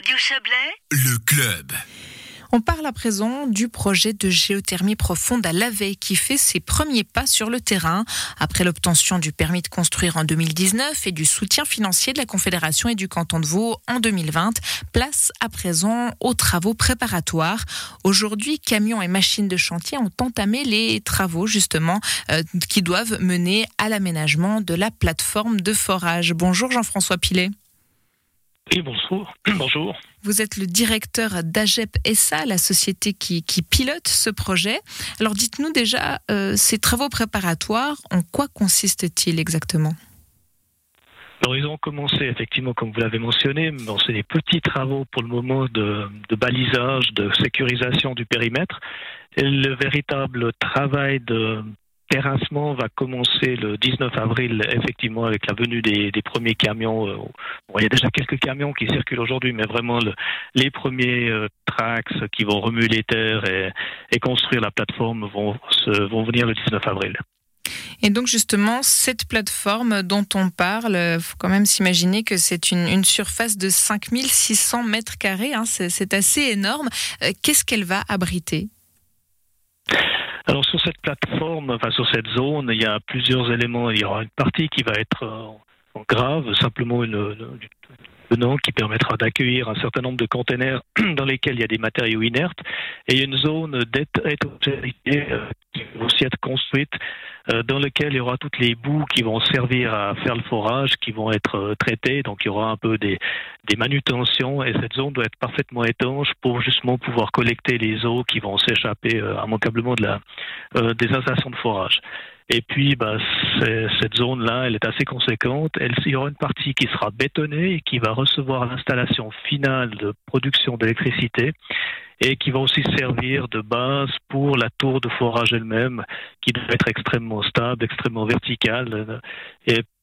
Radio Chablais, le club. On parle à présent du projet de géothermie profonde à Lavey qui fait ses premiers pas sur le terrain. Après l'obtention du permis de construire en 2019 et du soutien financier de la Confédération et du canton de Vaud en 2020, place à présent aux travaux préparatoires. Aujourd'hui, camions et machines de chantier ont entamé les travaux justement euh, qui doivent mener à l'aménagement de la plateforme de forage. Bonjour Jean-François Pilet. Oui, bonjour. bonjour. Vous êtes le directeur d'AGEP SA, la société qui, pilote ce projet. Alors dites-nous déjà, euh, ces travaux préparatoires, en quoi consistent-ils exactement? Alors ils ont commencé effectivement, comme vous l'avez mentionné, bon, c'est des petits travaux pour le moment de, de, balisage, de sécurisation du périmètre. Et le véritable travail de terrassement va commencer le 19 avril, effectivement, avec la venue des, premiers camions. Euh, il y a déjà quelques camions qui circulent aujourd'hui, mais vraiment les premiers euh, tracks qui vont remuer les terres et, construire la plateforme vont, venir le 19 avril. Et donc justement, cette plateforme dont on parle, il faut quand même s'imaginer que c'est une, surface de 5600 mètres carrés, hein, c'est assez énorme. Euh, qu'est-ce qu'elle va abriter? Alors sur cette plateforme, enfin sur cette zone, il y a plusieurs éléments. Il y aura une partie qui va être euh, grave, simplement une, une, qui permettra d'accueillir un certain nombre de containers dans lesquels il y a des matériaux inertes, et une zone euh, qui va aussi être construite euh, dans lequel il y aura toutes les boues qui vont servir à faire le forage, qui vont être euh, traitées. Donc il y aura un peu des, des manutentions et cette zone doit être parfaitement étanche pour justement pouvoir collecter les eaux qui vont s'échapper euh, immanquablement de la, des installations de forage. Et puis, bah, cette zone-là, elle est assez conséquente. Elle, il y aura une partie qui sera bétonnée et qui va recevoir l'installation finale de production d'électricité et qui va aussi servir de base pour la tour de forage elle-même, qui doit être extrêmement stable, extrêmement verticale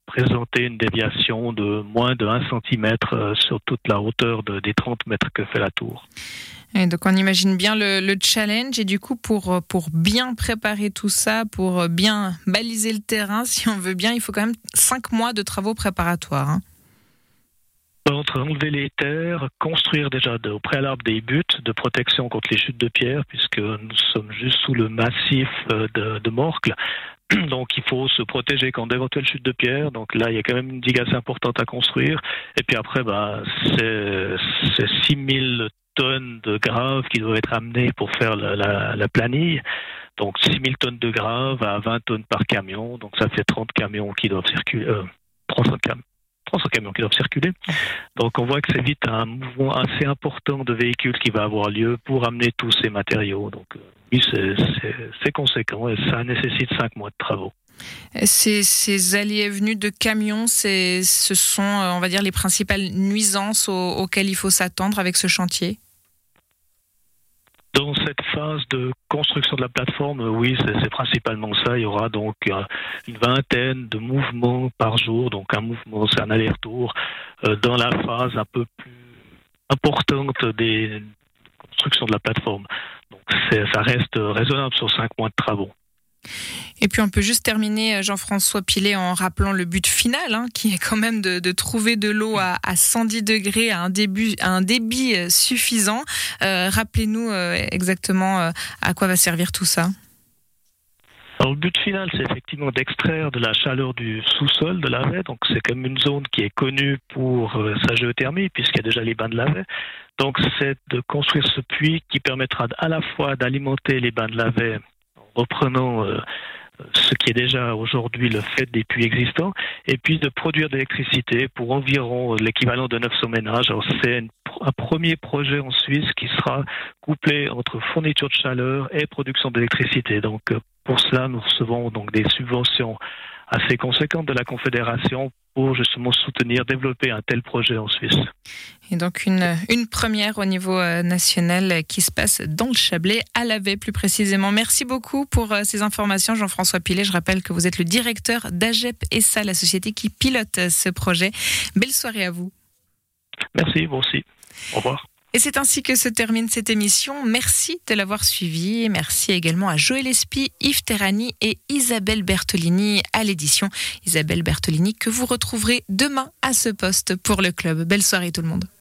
présenter une déviation de moins de 1 cm euh, sur toute la hauteur de, des 30 mètres que fait la tour. Et donc on imagine bien le, challenge et du coup pour, pour bien préparer tout ça, pour bien baliser le terrain, si on veut bien, il faut quand même 5 mois de travaux préparatoires. Hein entre enlever les terres, construire déjà au préalable des buts de protection contre les chutes de pierre, puisque nous sommes juste sous le massif euh, de, de Morcle. Donc il faut se protéger contre d'éventuelles chutes de pierre. Donc là, il y a quand même une digue assez importante à construire. Et puis après, bah, c'est 6000 tonnes de graves qui doivent être amenées pour faire la, la, planille. Donc 6000 tonnes de graves à 20 tonnes par camion. Donc ça fait 30 camions qui doivent circuler. Euh, 30 camions 300 camions qui doivent circuler. Donc on voit que c'est vite un mouvement assez important de véhicules qui va avoir lieu pour amener tous ces matériaux. Donc euh, oui, c'est conséquent et ça nécessite cinq mois de travaux. Ces, ces allées et venues de camions, ce sont, euh, on va dire, les principales nuisances auxquelles il faut s'attendre avec ce chantier? Dans cette phase de construction de la plateforme, oui, c'est principalement ça. Il y aura donc euh, une vingtaine de mouvements par jour. Donc un mouvement, c'est un aller-retour euh, dans la phase un peu plus importante des constructions de la plateforme. Donc ça reste raisonnable sur cinq mois de travaux. Et puis on peut juste terminer, euh, Jean-François Pilet, en rappelant le but final, hein, qui est quand même de, trouver de l'eau à, 110 degrés, à un, débit euh, suffisant. Euh, rappelez-nous exactement à quoi va servir tout ça. Alors, le but final, c'est effectivement d'extraire de la chaleur du sous-sol de la. Donc, c'est comme une zone qui est connue pour sa géothermie, puisqu'il y a déjà les bains de la. Donc, c'est de construire ce puits qui permettra à la fois d'alimenter les bains de la baie reprenant ce qui est déjà aujourd'hui le fait des puits existants, et puis de produire de l'électricité pour environ l'équivalent de 900 ménages. c'est un premier projet en Suisse qui sera couplé entre fourniture de chaleur et production d'électricité. Donc euh, pour cela, nous recevons donc des subventions assez conséquentes de la Confédération pour justement soutenir, développer un tel projet en Suisse. Et donc une, une première au niveau euh, national qui se passe dans le Chablais, à Lavet plus précisément. Merci beaucoup pour euh, ces informations, Jean-François Pilet. Je rappelle que vous êtes le directeur d'AGEP ESA, la société qui pilote euh, ce projet. Belle soirée à vous. Merci, vous aussi. Au revoir. Et c'est ainsi que se termine cette émission. Merci de l'avoir suivi. Merci également à Joël Espy, Yves Terrani et Isabelle Bertolini à l'édition. Isabelle Bertolini que vous retrouverez demain à ce poste pour le club. Belle soirée tout le monde.